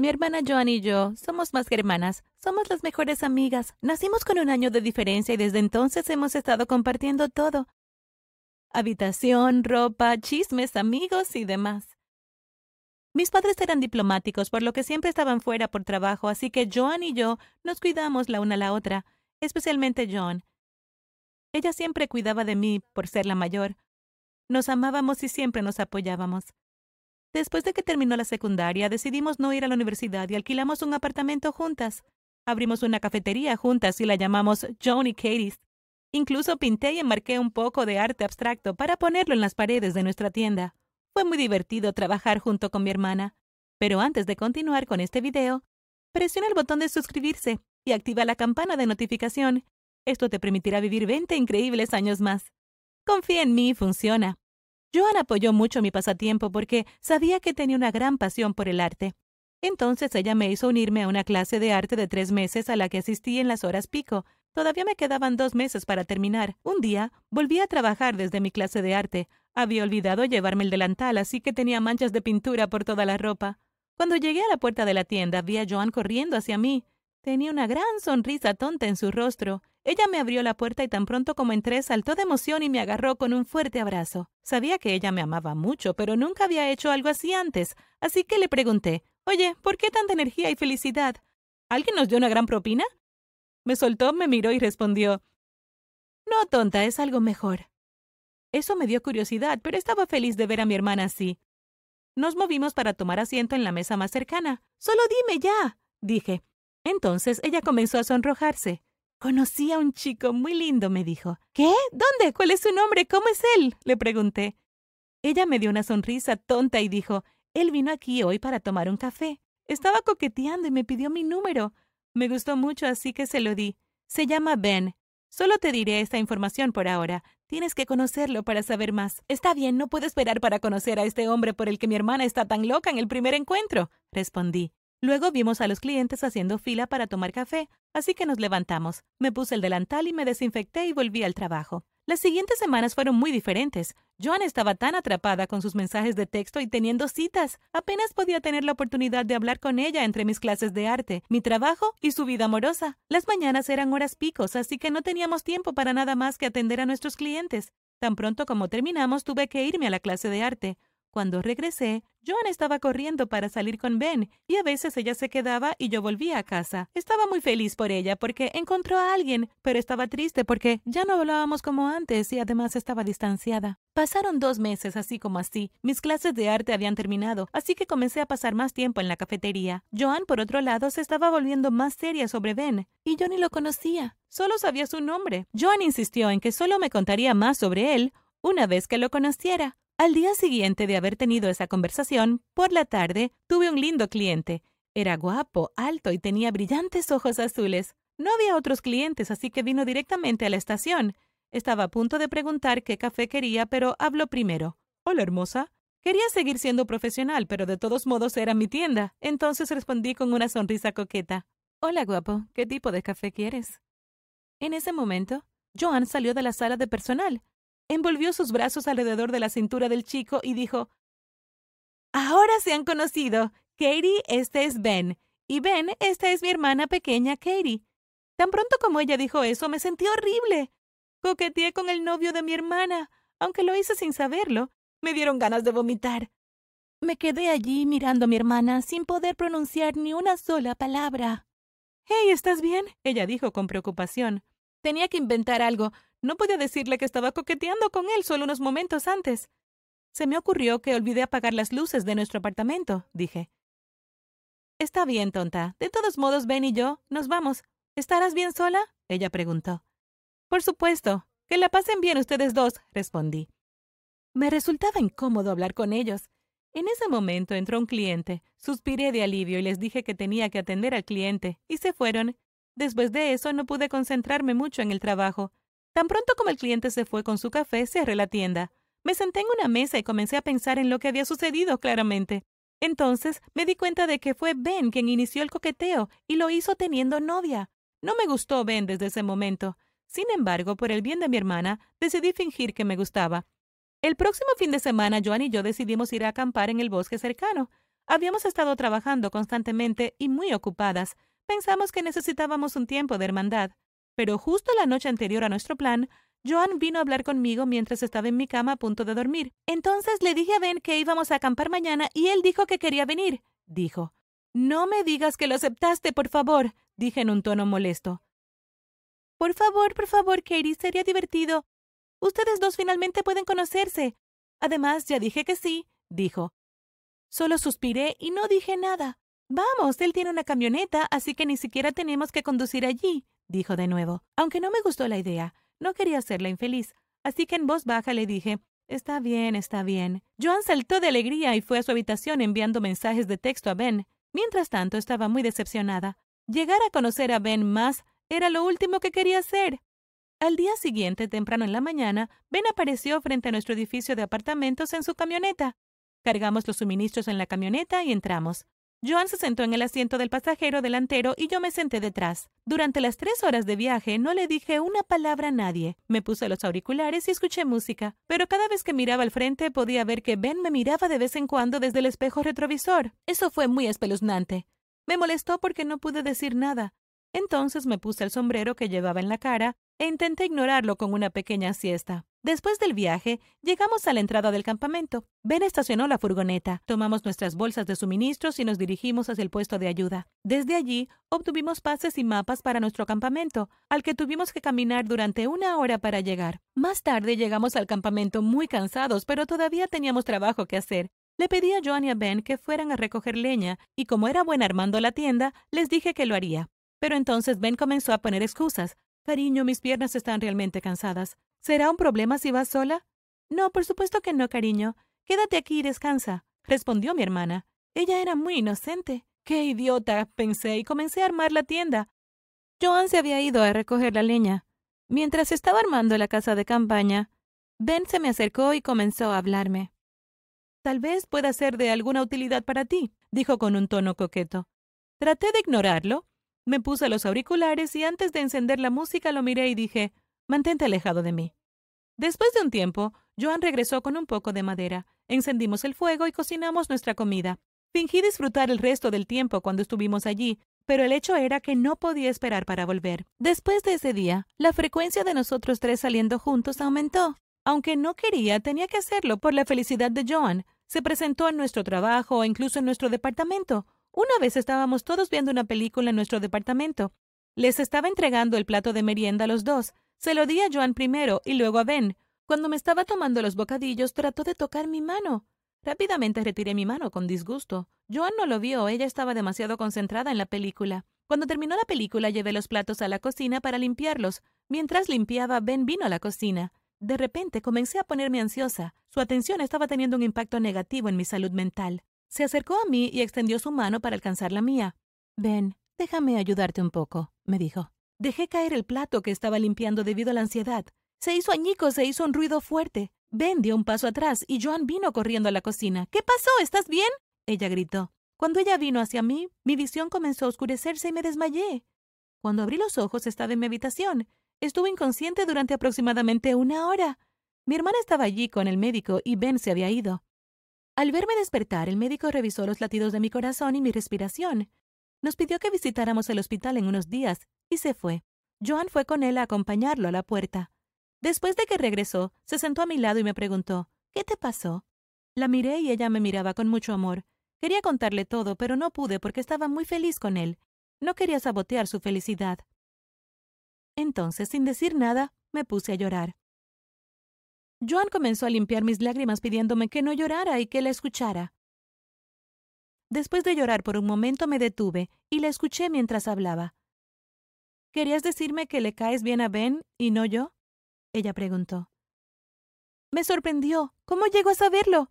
Mi hermana Joan y yo somos más que hermanas, somos las mejores amigas. Nacimos con un año de diferencia y desde entonces hemos estado compartiendo todo. Habitación, ropa, chismes, amigos y demás. Mis padres eran diplomáticos, por lo que siempre estaban fuera por trabajo, así que Joan y yo nos cuidamos la una a la otra, especialmente Joan. Ella siempre cuidaba de mí por ser la mayor. Nos amábamos y siempre nos apoyábamos. Después de que terminó la secundaria, decidimos no ir a la universidad y alquilamos un apartamento juntas. Abrimos una cafetería juntas y la llamamos Joan y Katie's. Incluso pinté y enmarqué un poco de arte abstracto para ponerlo en las paredes de nuestra tienda. Fue muy divertido trabajar junto con mi hermana. Pero antes de continuar con este video, presiona el botón de suscribirse y activa la campana de notificación. Esto te permitirá vivir 20 increíbles años más. Confía en mí, funciona. Joan apoyó mucho mi pasatiempo porque sabía que tenía una gran pasión por el arte. Entonces ella me hizo unirme a una clase de arte de tres meses a la que asistí en las horas pico. Todavía me quedaban dos meses para terminar. Un día volví a trabajar desde mi clase de arte. Había olvidado llevarme el delantal, así que tenía manchas de pintura por toda la ropa. Cuando llegué a la puerta de la tienda, vi a Joan corriendo hacia mí. Tenía una gran sonrisa tonta en su rostro. Ella me abrió la puerta y tan pronto como entré saltó de emoción y me agarró con un fuerte abrazo. Sabía que ella me amaba mucho, pero nunca había hecho algo así antes, así que le pregunté, Oye, ¿por qué tanta energía y felicidad? ¿Alguien nos dio una gran propina? Me soltó, me miró y respondió, No, tonta, es algo mejor. Eso me dio curiosidad, pero estaba feliz de ver a mi hermana así. Nos movimos para tomar asiento en la mesa más cercana. Solo dime ya, dije. Entonces ella comenzó a sonrojarse. Conocí a un chico muy lindo, me dijo. ¿Qué? ¿Dónde? ¿Cuál es su nombre? ¿Cómo es él? le pregunté. Ella me dio una sonrisa tonta y dijo, él vino aquí hoy para tomar un café. Estaba coqueteando y me pidió mi número. Me gustó mucho, así que se lo di. Se llama Ben. Solo te diré esta información por ahora. Tienes que conocerlo para saber más. Está bien, no puedo esperar para conocer a este hombre por el que mi hermana está tan loca en el primer encuentro, respondí. Luego vimos a los clientes haciendo fila para tomar café, así que nos levantamos. Me puse el delantal y me desinfecté y volví al trabajo. Las siguientes semanas fueron muy diferentes. Joan estaba tan atrapada con sus mensajes de texto y teniendo citas. Apenas podía tener la oportunidad de hablar con ella entre mis clases de arte, mi trabajo y su vida amorosa. Las mañanas eran horas picos, así que no teníamos tiempo para nada más que atender a nuestros clientes. Tan pronto como terminamos, tuve que irme a la clase de arte. Cuando regresé, Joan estaba corriendo para salir con Ben y a veces ella se quedaba y yo volvía a casa. Estaba muy feliz por ella porque encontró a alguien, pero estaba triste porque ya no hablábamos como antes y además estaba distanciada. Pasaron dos meses así como así. Mis clases de arte habían terminado, así que comencé a pasar más tiempo en la cafetería. Joan, por otro lado, se estaba volviendo más seria sobre Ben y yo ni lo conocía. Solo sabía su nombre. Joan insistió en que solo me contaría más sobre él una vez que lo conociera. Al día siguiente de haber tenido esa conversación, por la tarde, tuve un lindo cliente. Era guapo, alto y tenía brillantes ojos azules. No había otros clientes, así que vino directamente a la estación. Estaba a punto de preguntar qué café quería, pero habló primero. Hola, hermosa. Quería seguir siendo profesional, pero de todos modos era mi tienda. Entonces respondí con una sonrisa coqueta. Hola, guapo. ¿Qué tipo de café quieres? En ese momento, Joan salió de la sala de personal envolvió sus brazos alrededor de la cintura del chico y dijo, Ahora se han conocido. Katie, este es Ben. Y Ben, esta es mi hermana pequeña, Katie. Tan pronto como ella dijo eso, me sentí horrible. Coqueteé con el novio de mi hermana. Aunque lo hice sin saberlo, me dieron ganas de vomitar. Me quedé allí mirando a mi hermana sin poder pronunciar ni una sola palabra. Hey, ¿estás bien? ella dijo con preocupación. Tenía que inventar algo. No podía decirle que estaba coqueteando con él solo unos momentos antes. Se me ocurrió que olvidé apagar las luces de nuestro apartamento, dije. Está bien, tonta. De todos modos, Ben y yo nos vamos. ¿Estarás bien sola? ella preguntó. Por supuesto. Que la pasen bien ustedes dos, respondí. Me resultaba incómodo hablar con ellos. En ese momento entró un cliente. Suspiré de alivio y les dije que tenía que atender al cliente, y se fueron. Después de eso no pude concentrarme mucho en el trabajo. Tan pronto como el cliente se fue con su café, cerré la tienda. Me senté en una mesa y comencé a pensar en lo que había sucedido claramente. Entonces me di cuenta de que fue Ben quien inició el coqueteo y lo hizo teniendo novia. No me gustó Ben desde ese momento. Sin embargo, por el bien de mi hermana, decidí fingir que me gustaba. El próximo fin de semana, Joan y yo decidimos ir a acampar en el bosque cercano. Habíamos estado trabajando constantemente y muy ocupadas. Pensamos que necesitábamos un tiempo de hermandad. Pero justo la noche anterior a nuestro plan, Joan vino a hablar conmigo mientras estaba en mi cama a punto de dormir. Entonces le dije a Ben que íbamos a acampar mañana y él dijo que quería venir, dijo. No me digas que lo aceptaste, por favor, dije en un tono molesto. Por favor, por favor, Katie, sería divertido. Ustedes dos finalmente pueden conocerse. Además, ya dije que sí, dijo. Solo suspiré y no dije nada. Vamos, él tiene una camioneta, así que ni siquiera tenemos que conducir allí, dijo de nuevo. Aunque no me gustó la idea, no quería hacerla infeliz, así que en voz baja le dije, Está bien, está bien. Joan saltó de alegría y fue a su habitación enviando mensajes de texto a Ben. Mientras tanto, estaba muy decepcionada. Llegar a conocer a Ben más era lo último que quería hacer. Al día siguiente, temprano en la mañana, Ben apareció frente a nuestro edificio de apartamentos en su camioneta. Cargamos los suministros en la camioneta y entramos. Joan se sentó en el asiento del pasajero delantero y yo me senté detrás. Durante las tres horas de viaje no le dije una palabra a nadie. Me puse los auriculares y escuché música, pero cada vez que miraba al frente podía ver que Ben me miraba de vez en cuando desde el espejo retrovisor. Eso fue muy espeluznante. Me molestó porque no pude decir nada. Entonces me puse el sombrero que llevaba en la cara e intenté ignorarlo con una pequeña siesta. Después del viaje, llegamos a la entrada del campamento. Ben estacionó la furgoneta, tomamos nuestras bolsas de suministros y nos dirigimos hacia el puesto de ayuda. Desde allí, obtuvimos pases y mapas para nuestro campamento, al que tuvimos que caminar durante una hora para llegar. Más tarde llegamos al campamento muy cansados, pero todavía teníamos trabajo que hacer. Le pedí a Joan y a Ben que fueran a recoger leña, y como era buena armando la tienda, les dije que lo haría. Pero entonces Ben comenzó a poner excusas. Cariño, mis piernas están realmente cansadas. ¿Será un problema si vas sola? No, por supuesto que no, cariño. Quédate aquí y descansa, respondió mi hermana. Ella era muy inocente. ¡Qué idiota! pensé y comencé a armar la tienda. Joan se había ido a recoger la leña. Mientras estaba armando la casa de campaña, Ben se me acercó y comenzó a hablarme. Tal vez pueda ser de alguna utilidad para ti, dijo con un tono coqueto. Traté de ignorarlo. Me puse los auriculares y antes de encender la música lo miré y dije, Mantente alejado de mí. Después de un tiempo, Joan regresó con un poco de madera. Encendimos el fuego y cocinamos nuestra comida. Fingí disfrutar el resto del tiempo cuando estuvimos allí, pero el hecho era que no podía esperar para volver. Después de ese día, la frecuencia de nosotros tres saliendo juntos aumentó. Aunque no quería, tenía que hacerlo por la felicidad de Joan. Se presentó en nuestro trabajo o incluso en nuestro departamento. Una vez estábamos todos viendo una película en nuestro departamento. Les estaba entregando el plato de merienda a los dos. Se lo di a Joan primero y luego a Ben. Cuando me estaba tomando los bocadillos, trató de tocar mi mano. Rápidamente retiré mi mano con disgusto. Joan no lo vio, ella estaba demasiado concentrada en la película. Cuando terminó la película, llevé los platos a la cocina para limpiarlos. Mientras limpiaba, Ben vino a la cocina. De repente comencé a ponerme ansiosa. Su atención estaba teniendo un impacto negativo en mi salud mental. Se acercó a mí y extendió su mano para alcanzar la mía. Ben, déjame ayudarte un poco, me dijo. Dejé caer el plato que estaba limpiando debido a la ansiedad. Se hizo añico, se hizo un ruido fuerte. Ben dio un paso atrás y Joan vino corriendo a la cocina. ¿Qué pasó? ¿Estás bien? Ella gritó. Cuando ella vino hacia mí, mi visión comenzó a oscurecerse y me desmayé. Cuando abrí los ojos estaba en mi habitación. Estuve inconsciente durante aproximadamente una hora. Mi hermana estaba allí con el médico y Ben se había ido. Al verme despertar, el médico revisó los latidos de mi corazón y mi respiración. Nos pidió que visitáramos el hospital en unos días y se fue. Joan fue con él a acompañarlo a la puerta. Después de que regresó, se sentó a mi lado y me preguntó ¿Qué te pasó? La miré y ella me miraba con mucho amor. Quería contarle todo, pero no pude porque estaba muy feliz con él. No quería sabotear su felicidad. Entonces, sin decir nada, me puse a llorar. Joan comenzó a limpiar mis lágrimas pidiéndome que no llorara y que la escuchara. Después de llorar por un momento me detuve y la escuché mientras hablaba. ¿Querías decirme que le caes bien a Ben y no yo? Ella preguntó. Me sorprendió. ¿Cómo llegó a saberlo?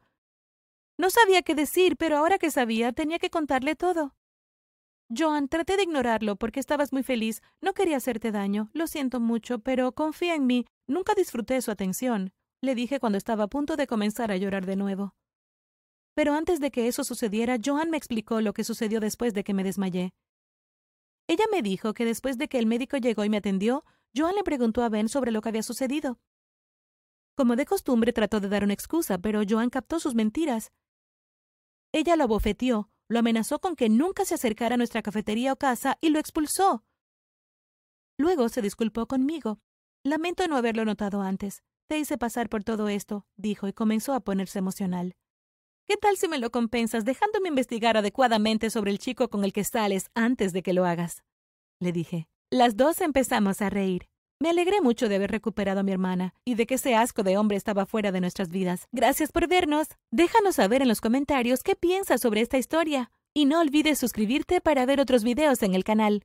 No sabía qué decir, pero ahora que sabía tenía que contarle todo. Joan, traté de ignorarlo porque estabas muy feliz. No quería hacerte daño. Lo siento mucho, pero confía en mí. Nunca disfruté su atención. Le dije cuando estaba a punto de comenzar a llorar de nuevo. Pero antes de que eso sucediera, Joan me explicó lo que sucedió después de que me desmayé. Ella me dijo que después de que el médico llegó y me atendió, Joan le preguntó a Ben sobre lo que había sucedido. Como de costumbre trató de dar una excusa, pero Joan captó sus mentiras. Ella lo abofeteó, Lo amenazó con que nunca se acercara a nuestra cafetería o casa y lo expulsó. Luego se disculpó conmigo. Lamento no haberlo notado antes. Te hice pasar por todo esto, dijo y comenzó a ponerse emocional. ¿Qué tal si me lo compensas dejándome investigar adecuadamente sobre el chico con el que sales antes de que lo hagas? Le dije. Las dos empezamos a reír. Me alegré mucho de haber recuperado a mi hermana y de que ese asco de hombre estaba fuera de nuestras vidas. Gracias por vernos. Déjanos saber en los comentarios qué piensas sobre esta historia. Y no olvides suscribirte para ver otros videos en el canal.